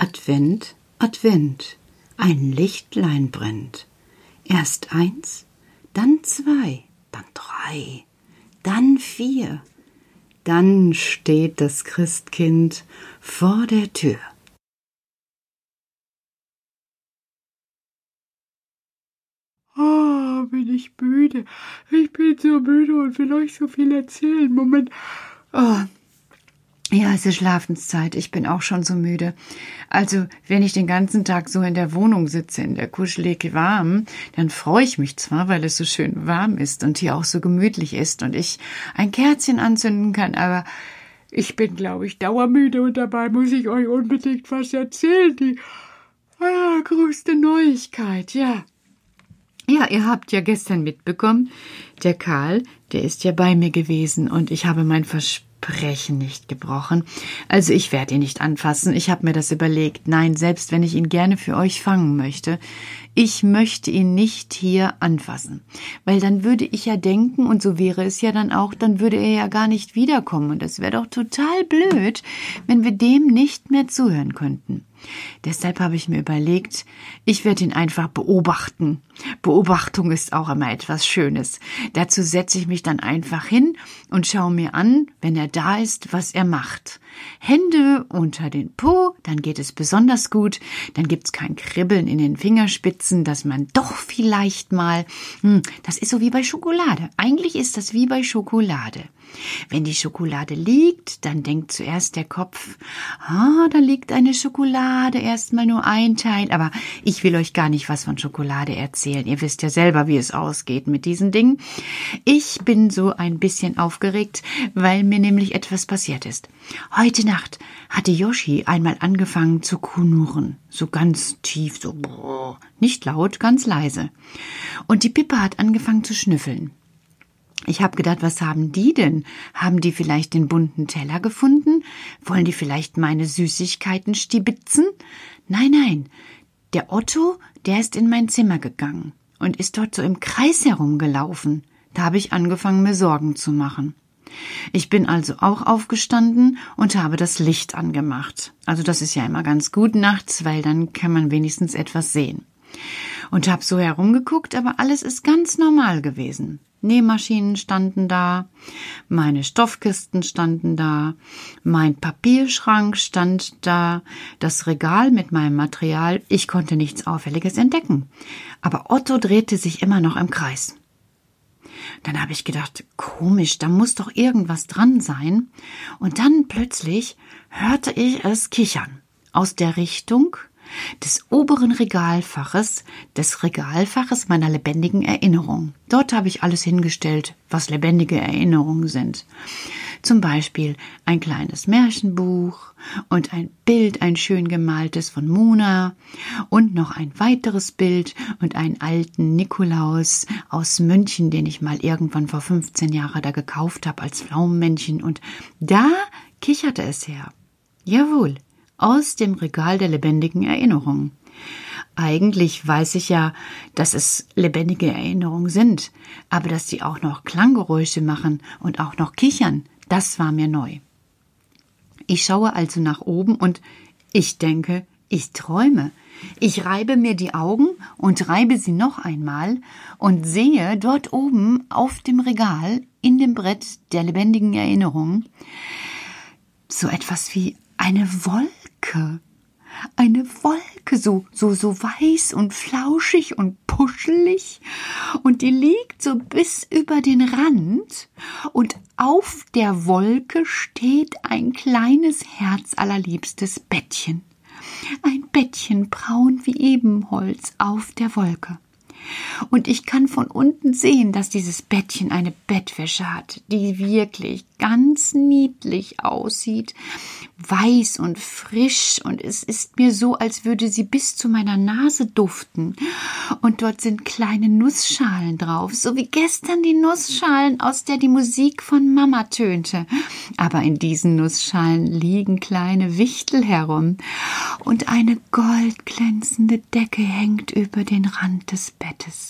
Advent, Advent, ein Lichtlein brennt. Erst eins, dann zwei, dann drei, dann vier, dann steht das Christkind vor der Tür. Ah, oh, bin ich müde. Ich bin so müde und will euch so viel erzählen. Moment. Oh, ja, es ist Schlafenszeit. Ich bin auch schon so müde. Also, wenn ich den ganzen Tag so in der Wohnung sitze, in der kuschelige warm, dann freue ich mich zwar, weil es so schön warm ist und hier auch so gemütlich ist und ich ein Kerzchen anzünden kann, aber ich bin, glaube ich, dauermüde und dabei muss ich euch unbedingt was erzählen. Die ah, größte Neuigkeit, ja. Ja, ihr habt ja gestern mitbekommen, der Karl, der ist ja bei mir gewesen und ich habe mein Versprechen Versprechen nicht gebrochen. Also ich werde ihn nicht anfassen. Ich habe mir das überlegt. Nein, selbst wenn ich ihn gerne für euch fangen möchte, ich möchte ihn nicht hier anfassen. Weil dann würde ich ja denken, und so wäre es ja dann auch, dann würde er ja gar nicht wiederkommen. Und das wäre doch total blöd, wenn wir dem nicht mehr zuhören könnten. Deshalb habe ich mir überlegt, ich werde ihn einfach beobachten. Beobachtung ist auch immer etwas Schönes. Dazu setze ich mich dann einfach hin und schaue mir an, wenn er da ist, was er macht. Hände unter den Po, dann geht es besonders gut, dann gibt's kein Kribbeln in den Fingerspitzen, dass man doch vielleicht mal, hm, das ist so wie bei Schokolade. Eigentlich ist das wie bei Schokolade. Wenn die Schokolade liegt, dann denkt zuerst der Kopf, ah, da liegt eine Schokolade, erstmal nur ein Teil, aber ich will euch gar nicht was von Schokolade erzählen. Ihr wisst ja selber, wie es ausgeht mit diesen Dingen. Ich bin so ein bisschen aufgeregt, weil mir nämlich etwas passiert ist. Heute Nacht hatte Yoshi einmal angefangen zu kunuren, so ganz tief, so nicht laut, ganz leise. Und die Pippe hat angefangen zu schnüffeln. Ich habe gedacht, was haben die denn? Haben die vielleicht den bunten Teller gefunden? Wollen die vielleicht meine Süßigkeiten stibitzen? Nein, nein. Der Otto, der ist in mein Zimmer gegangen und ist dort so im Kreis herumgelaufen. Da habe ich angefangen, mir Sorgen zu machen. Ich bin also auch aufgestanden und habe das Licht angemacht. Also das ist ja immer ganz gut nachts, weil dann kann man wenigstens etwas sehen. Und habe so herumgeguckt, aber alles ist ganz normal gewesen. Nähmaschinen standen da, meine Stoffkisten standen da, mein Papierschrank stand da, das Regal mit meinem Material, ich konnte nichts Auffälliges entdecken. Aber Otto drehte sich immer noch im Kreis. Dann habe ich gedacht, komisch, da muss doch irgendwas dran sein. Und dann plötzlich hörte ich es kichern aus der Richtung, des oberen Regalfaches, des Regalfaches meiner lebendigen Erinnerung. Dort habe ich alles hingestellt, was lebendige Erinnerungen sind. Zum Beispiel ein kleines Märchenbuch und ein Bild, ein schön gemaltes von Mona und noch ein weiteres Bild und einen alten Nikolaus aus München, den ich mal irgendwann vor 15 Jahren da gekauft habe als Pflaumenmännchen und da kicherte es her. Jawohl, aus dem Regal der lebendigen Erinnerungen. Eigentlich weiß ich ja, dass es lebendige Erinnerungen sind, aber dass sie auch noch Klanggeräusche machen und auch noch kichern, das war mir neu. Ich schaue also nach oben und ich denke, ich träume. Ich reibe mir die Augen und reibe sie noch einmal und sehe dort oben auf dem Regal in dem Brett der lebendigen Erinnerung so etwas wie eine Wolke. Eine Wolke, so, so, so weiß und flauschig und puschelig. Und die liegt so bis über den Rand. Und auf der Wolke steht ein kleines herzallerliebstes Bettchen. Ein Bettchen braun wie Ebenholz auf der Wolke. Und ich kann von unten sehen, dass dieses Bettchen eine Bettwäsche hat, die wirklich ganz niedlich aussieht, weiß und frisch und es ist mir so, als würde sie bis zu meiner Nase duften. Und dort sind kleine Nussschalen drauf, so wie gestern die Nussschalen, aus der die Musik von Mama tönte. Aber in diesen Nussschalen liegen kleine Wichtel herum und eine goldglänzende Decke hängt über den Rand des Bettes.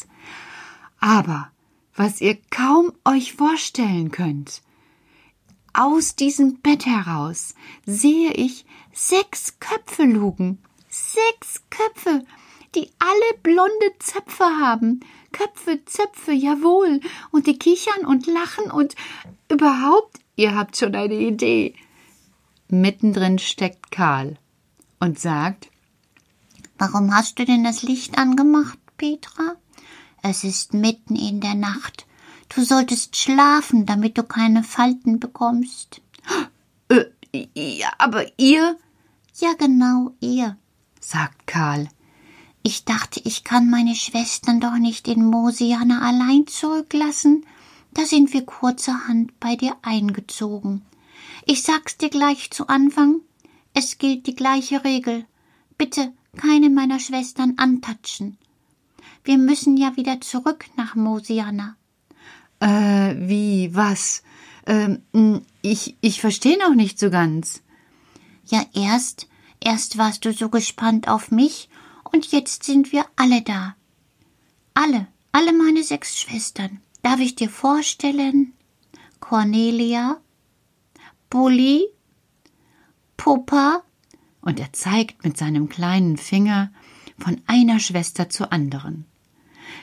Aber was ihr kaum euch vorstellen könnt, aus diesem Bett heraus sehe ich sechs Köpfe lugen. Sechs Köpfe, die alle blonde Zöpfe haben. Köpfe, Zöpfe, jawohl. Und die kichern und lachen und überhaupt, ihr habt schon eine Idee. Mittendrin steckt Karl und sagt, Warum hast du denn das Licht angemacht, Petra? Es ist mitten in der Nacht. Du solltest schlafen, damit du keine Falten bekommst. Äh, ja, aber ihr? Ja, genau, ihr, sagt Karl. Ich dachte, ich kann meine Schwestern doch nicht in Mosiana allein zurücklassen. Da sind wir kurzerhand bei dir eingezogen. Ich sag's dir gleich zu Anfang. Es gilt die gleiche Regel. Bitte keine meiner Schwestern antatschen. Wir müssen ja wieder zurück nach Mosiana. Äh, wie, was? Ähm, ich, ich verstehe noch nicht so ganz. Ja, erst, erst warst du so gespannt auf mich und jetzt sind wir alle da. Alle, alle meine sechs Schwestern. Darf ich dir vorstellen? Cornelia, Bulli, Puppa, und er zeigt mit seinem kleinen Finger von einer Schwester zur anderen.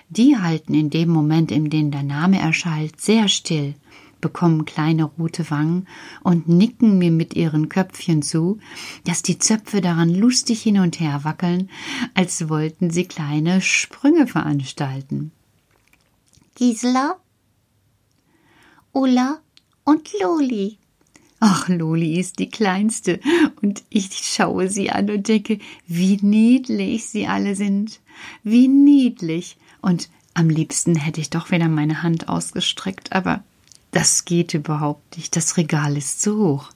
Die halten in dem Moment, in dem der Name erschallt, sehr still, bekommen kleine rote Wangen und nicken mir mit ihren Köpfchen zu, dass die Zöpfe daran lustig hin und her wackeln, als wollten sie kleine Sprünge veranstalten. Gisela, Ulla und Loli. Ach, Loli ist die kleinste, und ich schaue sie an und denke, wie niedlich sie alle sind. Wie niedlich. Und am liebsten hätte ich doch wieder meine Hand ausgestreckt, aber das geht überhaupt nicht. Das Regal ist zu hoch.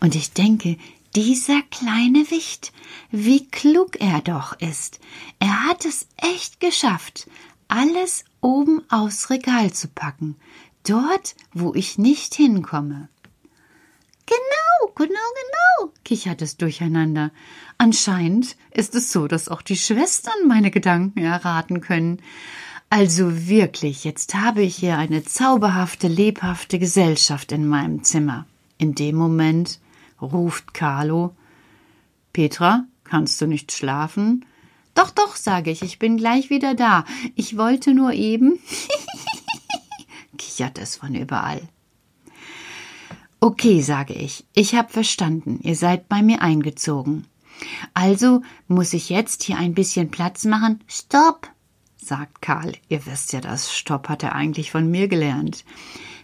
Und ich denke, dieser kleine Wicht, wie klug er doch ist. Er hat es echt geschafft, alles oben aufs Regal zu packen, dort, wo ich nicht hinkomme. Genau, genau, genau, kichert es durcheinander. Anscheinend ist es so, dass auch die Schwestern meine Gedanken erraten können. Also wirklich, jetzt habe ich hier eine zauberhafte, lebhafte Gesellschaft in meinem Zimmer. In dem Moment ruft Carlo Petra, kannst du nicht schlafen? Doch, doch, sage ich, ich bin gleich wieder da. Ich wollte nur eben. kichert es von überall. Okay, sage ich, ich hab verstanden, ihr seid bei mir eingezogen. Also muss ich jetzt hier ein bisschen Platz machen. Stopp, sagt Karl. Ihr wisst ja, das Stopp hat er eigentlich von mir gelernt.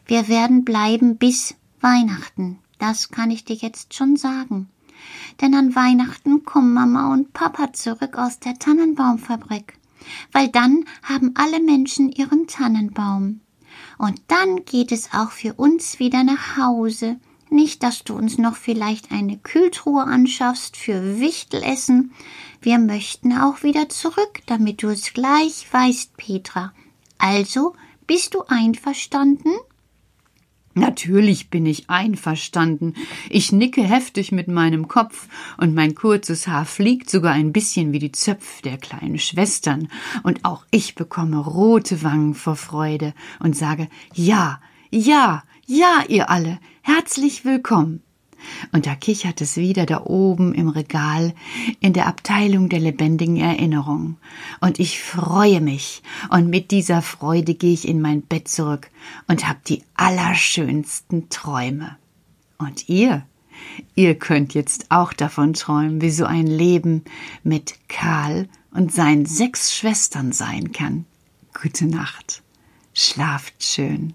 Wir werden bleiben bis Weihnachten. Das kann ich dir jetzt schon sagen. Denn an Weihnachten kommen Mama und Papa zurück aus der Tannenbaumfabrik. Weil dann haben alle Menschen ihren Tannenbaum. Und dann geht es auch für uns wieder nach Hause. Nicht, dass du uns noch vielleicht eine Kühltruhe anschaffst für Wichtelessen. Wir möchten auch wieder zurück, damit du es gleich weißt, Petra. Also, bist du einverstanden? Natürlich bin ich einverstanden. Ich nicke heftig mit meinem Kopf, und mein kurzes Haar fliegt sogar ein bisschen wie die Zöpfe der kleinen Schwestern, und auch ich bekomme rote Wangen vor Freude und sage Ja, ja, ja, ihr alle, herzlich willkommen. Und da kichert es wieder da oben im Regal in der Abteilung der lebendigen Erinnerung. Und ich freue mich. Und mit dieser Freude gehe ich in mein Bett zurück und hab die allerschönsten Träume. Und ihr? Ihr könnt jetzt auch davon träumen, wie so ein Leben mit Karl und seinen sechs Schwestern sein kann. Gute Nacht. Schlaft schön.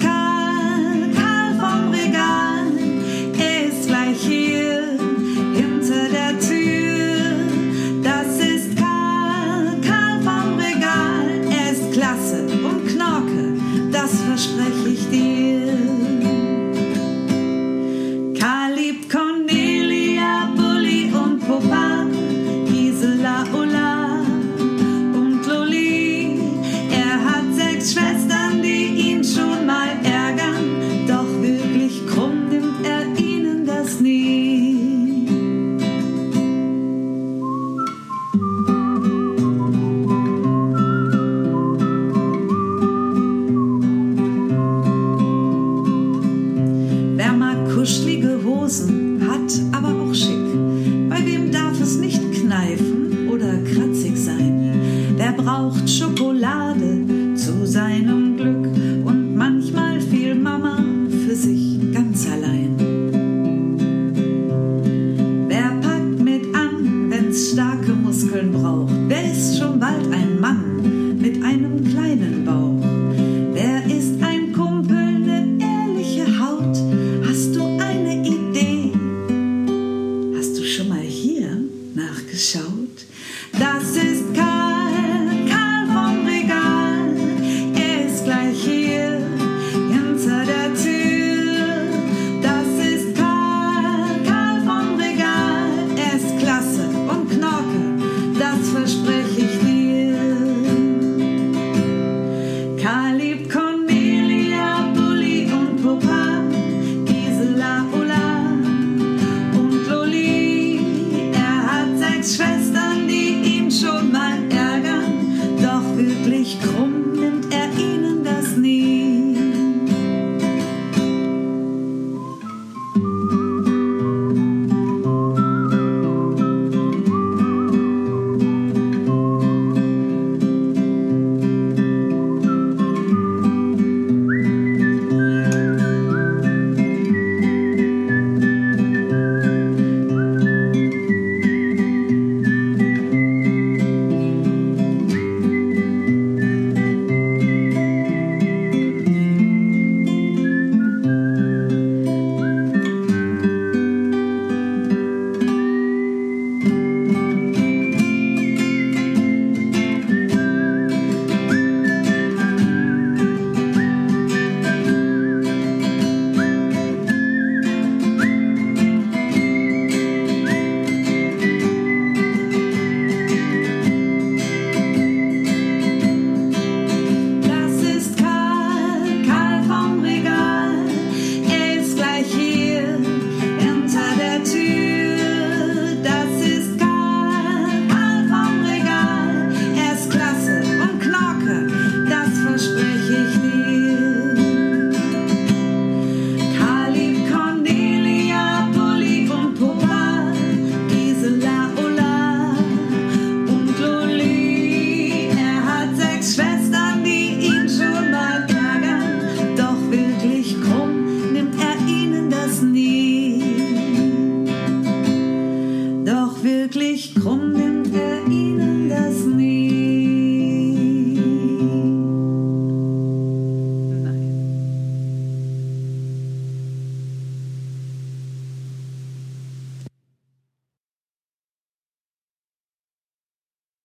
braucht Schokolade zu seinem